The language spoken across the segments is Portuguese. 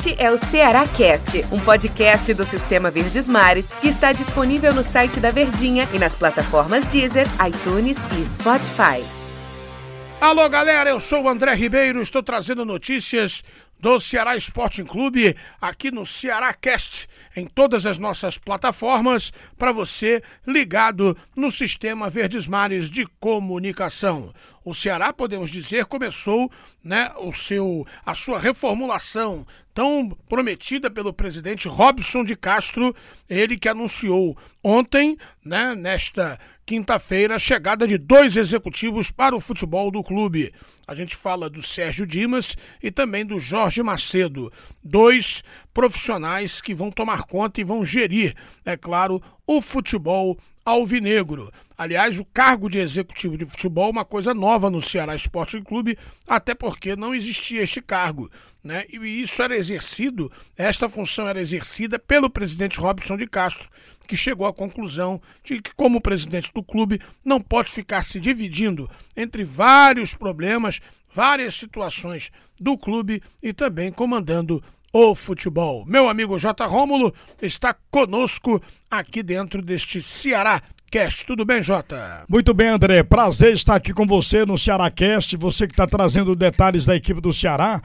Este é o Ceará Cast, um podcast do Sistema Verdes Mares que está disponível no site da Verdinha e nas plataformas Deezer, iTunes e Spotify. Alô, galera, eu sou o André Ribeiro, estou trazendo notícias do Ceará Sporting Clube aqui no Ceará Cast, em todas as nossas plataformas, para você ligado no Sistema Verdes Mares de Comunicação. O Ceará, podemos dizer, começou né, o seu, a sua reformulação tão prometida pelo presidente Robson de Castro, ele que anunciou ontem, né, nesta quinta-feira, chegada de dois executivos para o futebol do clube. A gente fala do Sérgio Dimas e também do Jorge Macedo, dois profissionais que vão tomar conta e vão gerir, é claro, o futebol alvinegro. Aliás, o cargo de executivo de futebol é uma coisa nova no Ceará Esporte Clube, até porque não existia este cargo. Né? E isso era exercido, esta função era exercida pelo presidente Robson de Castro, que chegou à conclusão de que, como presidente do clube, não pode ficar se dividindo entre vários problemas, várias situações do clube e também comandando o futebol. Meu amigo J. Rômulo está conosco aqui dentro deste Ceará Cast. Tudo bem, Jota? Muito bem, André. Prazer estar aqui com você no Ceará Cast. Você que está trazendo detalhes da equipe do Ceará.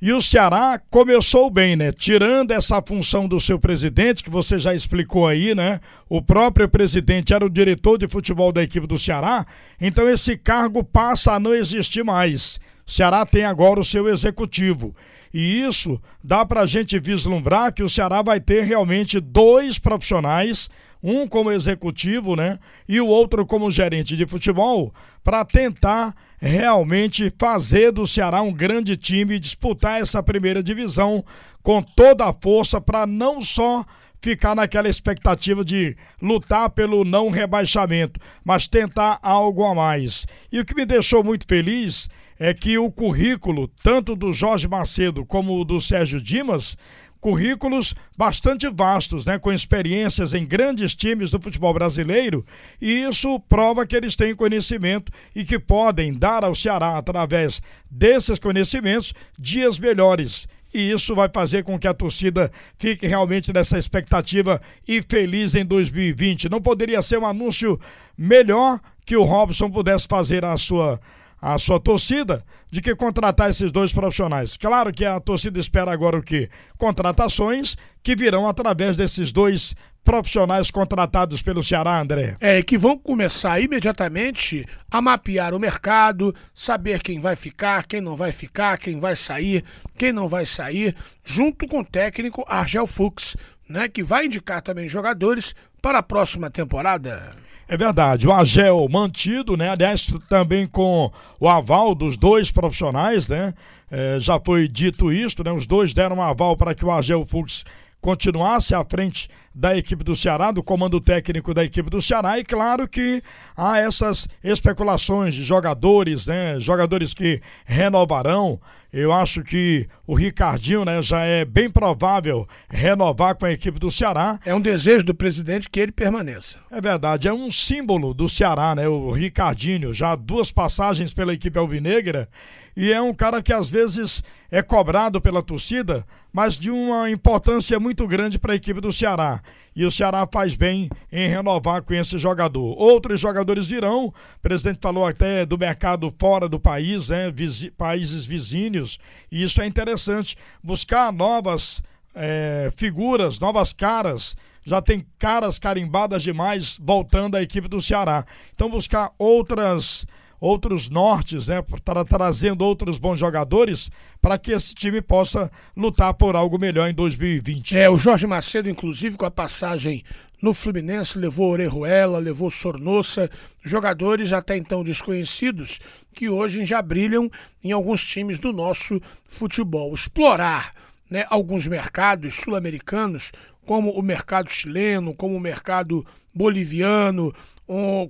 E o Ceará começou bem, né? Tirando essa função do seu presidente, que você já explicou aí, né? O próprio presidente era o diretor de futebol da equipe do Ceará. Então esse cargo passa a não existir mais. Ceará tem agora o seu executivo. E isso dá para a gente vislumbrar que o Ceará vai ter realmente dois profissionais, um como executivo, né? E o outro como gerente de futebol, para tentar realmente fazer do Ceará um grande time e disputar essa primeira divisão com toda a força para não só ficar naquela expectativa de lutar pelo não rebaixamento, mas tentar algo a mais. E o que me deixou muito feliz é que o currículo, tanto do Jorge Macedo como do Sérgio Dimas, currículos bastante vastos, né, com experiências em grandes times do futebol brasileiro, e isso prova que eles têm conhecimento e que podem dar ao Ceará, através desses conhecimentos, dias melhores. E isso vai fazer com que a torcida fique realmente nessa expectativa e feliz em 2020. Não poderia ser um anúncio melhor que o Robson pudesse fazer a sua a sua torcida de que contratar esses dois profissionais. Claro que a torcida espera agora o quê? Contratações que virão através desses dois profissionais contratados pelo Ceará, André. É, que vão começar imediatamente a mapear o mercado, saber quem vai ficar, quem não vai ficar, quem vai sair, quem não vai sair, junto com o técnico Argel Fux, né, que vai indicar também jogadores para a próxima temporada. É verdade, o Agel mantido, né? Aliás, também com o aval dos dois profissionais, né? É, já foi dito isso, né? Os dois deram um aval para que o Agel Fux continuasse à frente da equipe do Ceará, do comando técnico da equipe do Ceará, e claro que há essas especulações de jogadores, né? Jogadores que renovarão. Eu acho que o Ricardinho, né, já é bem provável renovar com a equipe do Ceará. É um desejo do presidente que ele permaneça. É verdade, é um símbolo do Ceará, né? O Ricardinho, já duas passagens pela equipe alvinegra e é um cara que às vezes é cobrado pela torcida, mas de uma importância muito grande para a equipe do Ceará. E o Ceará faz bem em renovar com esse jogador. Outros jogadores virão, o presidente falou até do mercado fora do país, né, Vizi países vizinhos, e isso é interessante, buscar novas é, figuras, novas caras já tem caras carimbadas demais voltando à equipe do Ceará. Então buscar outras outros nortes, né, para trazendo outros bons jogadores para que esse time possa lutar por algo melhor em 2020. É, o Jorge Macedo, inclusive, com a passagem no Fluminense, levou Orejuela, levou Sornossa, jogadores até então desconhecidos que hoje já brilham em alguns times do nosso futebol. Explorar né, alguns mercados sul-americanos, como o mercado chileno, como o mercado boliviano,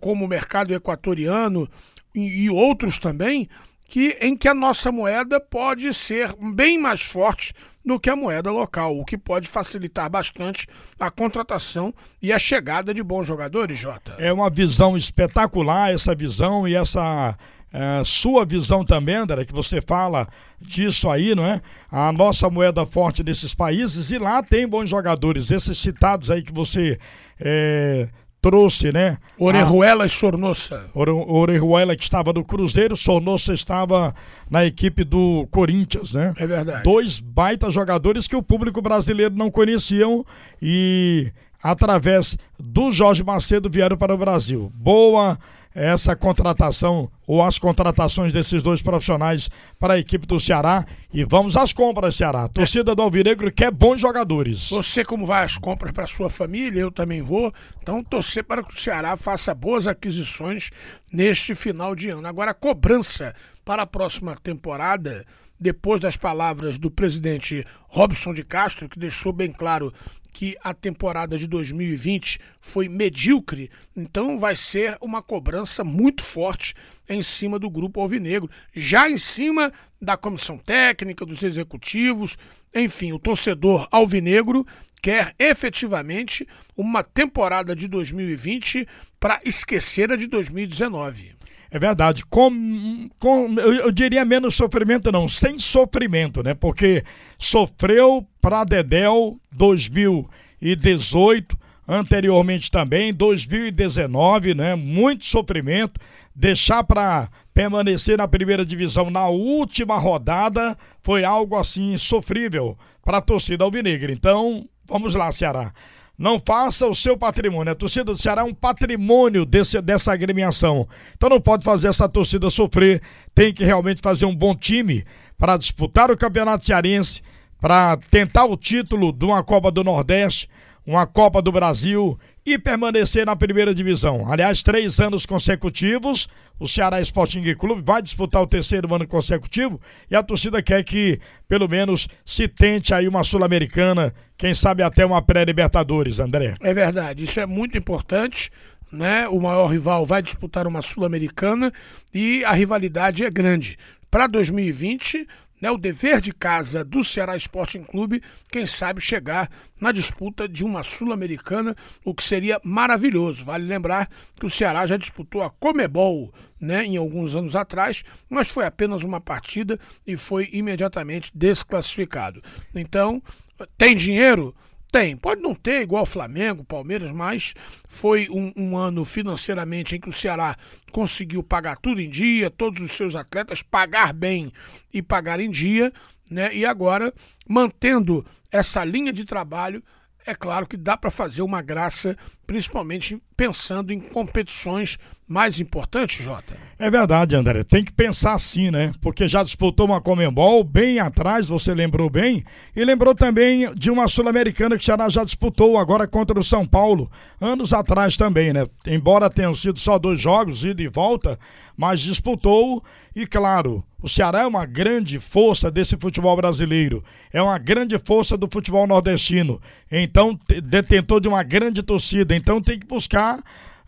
como o mercado equatoriano, e, outros também, que em que a nossa moeda pode ser bem mais forte do que a moeda local, o que pode facilitar bastante a contratação e a chegada de bons jogadores, Jota. É uma visão espetacular essa visão e essa é, sua visão também, André, que você fala disso aí, não é? A nossa moeda forte desses países, e lá tem bons jogadores, esses citados aí que você é, trouxe, né? Orejuela e Sornosa. Orejuela que estava no Cruzeiro, Sornosa estava na equipe do Corinthians, né? É verdade. Dois baita jogadores que o público brasileiro não conheciam e através do Jorge Macedo vieram para o Brasil. Boa essa contratação ou as contratações desses dois profissionais para a equipe do Ceará e vamos às compras, Ceará. A torcida do Alvinegro quer bons jogadores. Você como vai às compras para sua família, eu também vou. Então torcer para que o Ceará faça boas aquisições neste final de ano. Agora a cobrança para a próxima temporada depois das palavras do presidente Robson de Castro, que deixou bem claro que a temporada de 2020 foi medíocre, então vai ser uma cobrança muito forte em cima do grupo Alvinegro, já em cima da comissão técnica, dos executivos, enfim, o torcedor Alvinegro quer efetivamente uma temporada de 2020 para esquecer a de 2019. É verdade. Com, com, eu, eu, diria menos sofrimento, não, sem sofrimento, né? Porque sofreu para Dedel 2018, anteriormente também, 2019, né? Muito sofrimento. Deixar para permanecer na primeira divisão na última rodada foi algo assim sofrível para a torcida alvinegra. Então, vamos lá, Ceará. Não faça o seu patrimônio. A torcida do Ceará é um patrimônio desse, dessa agremiação. Então não pode fazer essa torcida sofrer. Tem que realmente fazer um bom time para disputar o Campeonato Cearense, para tentar o título de uma Copa do Nordeste, uma Copa do Brasil e permanecer na primeira divisão. Aliás, três anos consecutivos, o Ceará Sporting Clube vai disputar o terceiro ano consecutivo e a torcida quer que, pelo menos, se tente aí uma Sul-Americana, quem sabe até uma pré-Libertadores, André. É verdade, isso é muito importante. Né? O maior rival vai disputar uma Sul-Americana e a rivalidade é grande. Para 2020, né, o dever de casa do Ceará Sporting Clube, quem sabe chegar na disputa de uma Sul-Americana, o que seria maravilhoso. Vale lembrar que o Ceará já disputou a Comebol né, em alguns anos atrás, mas foi apenas uma partida e foi imediatamente desclassificado. Então, tem dinheiro? Tem, pode não ter igual Flamengo, Palmeiras, mas foi um, um, ano financeiramente em que o Ceará conseguiu pagar tudo em dia, todos os seus atletas pagar bem e pagar em dia, né? E agora, mantendo essa linha de trabalho, é claro que dá para fazer uma graça, principalmente pensando em competições mais importantes, Jota. É verdade, André. Tem que pensar assim, né? Porque já disputou uma Comembol bem atrás, você lembrou bem, e lembrou também de uma Sul-Americana que o Ceará já disputou agora contra o São Paulo, anos atrás também, né? Embora tenham sido só dois jogos, ida e volta, mas disputou e, claro, o Ceará é uma grande força desse futebol brasileiro, é uma grande força do futebol nordestino, então detentor de uma grande torcida, então tem que buscar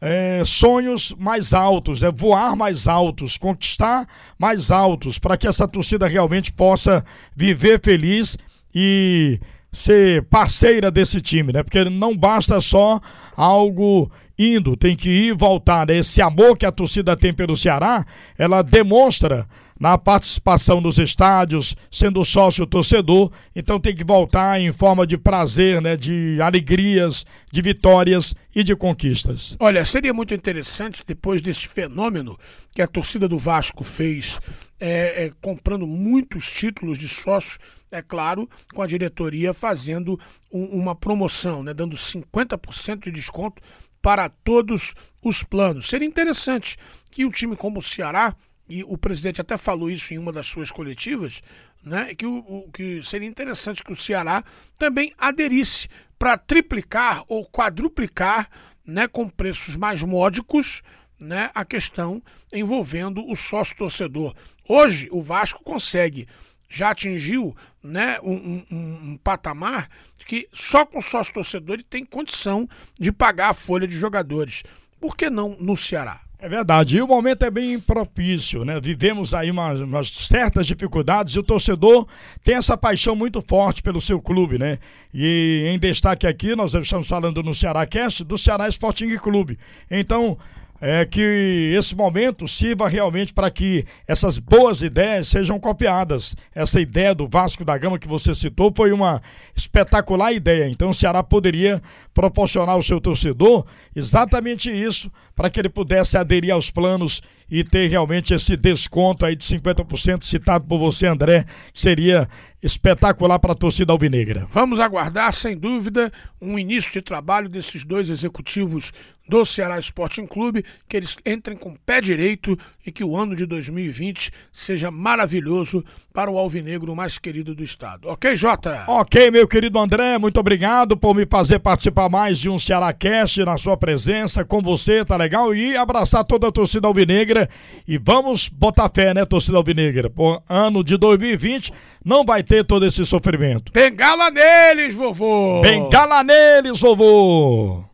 é, sonhos mais altos, é voar mais altos, conquistar mais altos, para que essa torcida realmente possa viver feliz e ser parceira desse time, né? Porque não basta só algo indo, tem que ir e voltar. Né? Esse amor que a torcida tem pelo Ceará, ela demonstra na participação nos estádios, sendo sócio torcedor, então tem que voltar em forma de prazer, né, de alegrias, de vitórias e de conquistas. Olha, seria muito interessante depois desse fenômeno que a torcida do Vasco fez, é, é, comprando muitos títulos de sócio, é claro, com a diretoria fazendo um, uma promoção, né, dando 50% de desconto para todos os planos. Seria interessante que um time como o Ceará e o presidente até falou isso em uma das suas coletivas, né, que, o, o que seria interessante que o Ceará também aderisse para triplicar ou quadruplicar, né, com preços mais módicos, né, a questão envolvendo o sócio torcedor. Hoje o Vasco consegue, já atingiu né, um, um, um patamar que só com sócio torcedor ele tem condição de pagar a folha de jogadores. Por que não no Ceará? É verdade, e o momento é bem propício, né? Vivemos aí umas, umas, certas dificuldades e o torcedor tem essa paixão muito forte pelo seu clube, né? E em destaque aqui, nós estamos falando no Ceará Cast, do Ceará Sporting Clube. Então, é, que esse momento sirva realmente para que essas boas ideias sejam copiadas. Essa ideia do Vasco da Gama que você citou foi uma espetacular ideia. Então o Ceará poderia proporcionar ao seu torcedor exatamente isso, para que ele pudesse aderir aos planos e ter realmente esse desconto aí de 50% citado por você, André, que seria espetacular para a torcida alvinegra. Vamos aguardar, sem dúvida, um início de trabalho desses dois executivos do Ceará Sporting Clube, que eles entrem com o pé direito e que o ano de 2020 seja maravilhoso para o alvinegro mais querido do estado. Ok, Jota? Ok, meu querido André, muito obrigado por me fazer participar mais de um Ceará Cast na sua presença, com você, tá legal? E abraçar toda a torcida alvinegra e vamos botar fé, né, torcida alvinegra? Por ano de 2020 não vai ter todo esse sofrimento. Bengala neles, vovô! Bengala neles, vovô!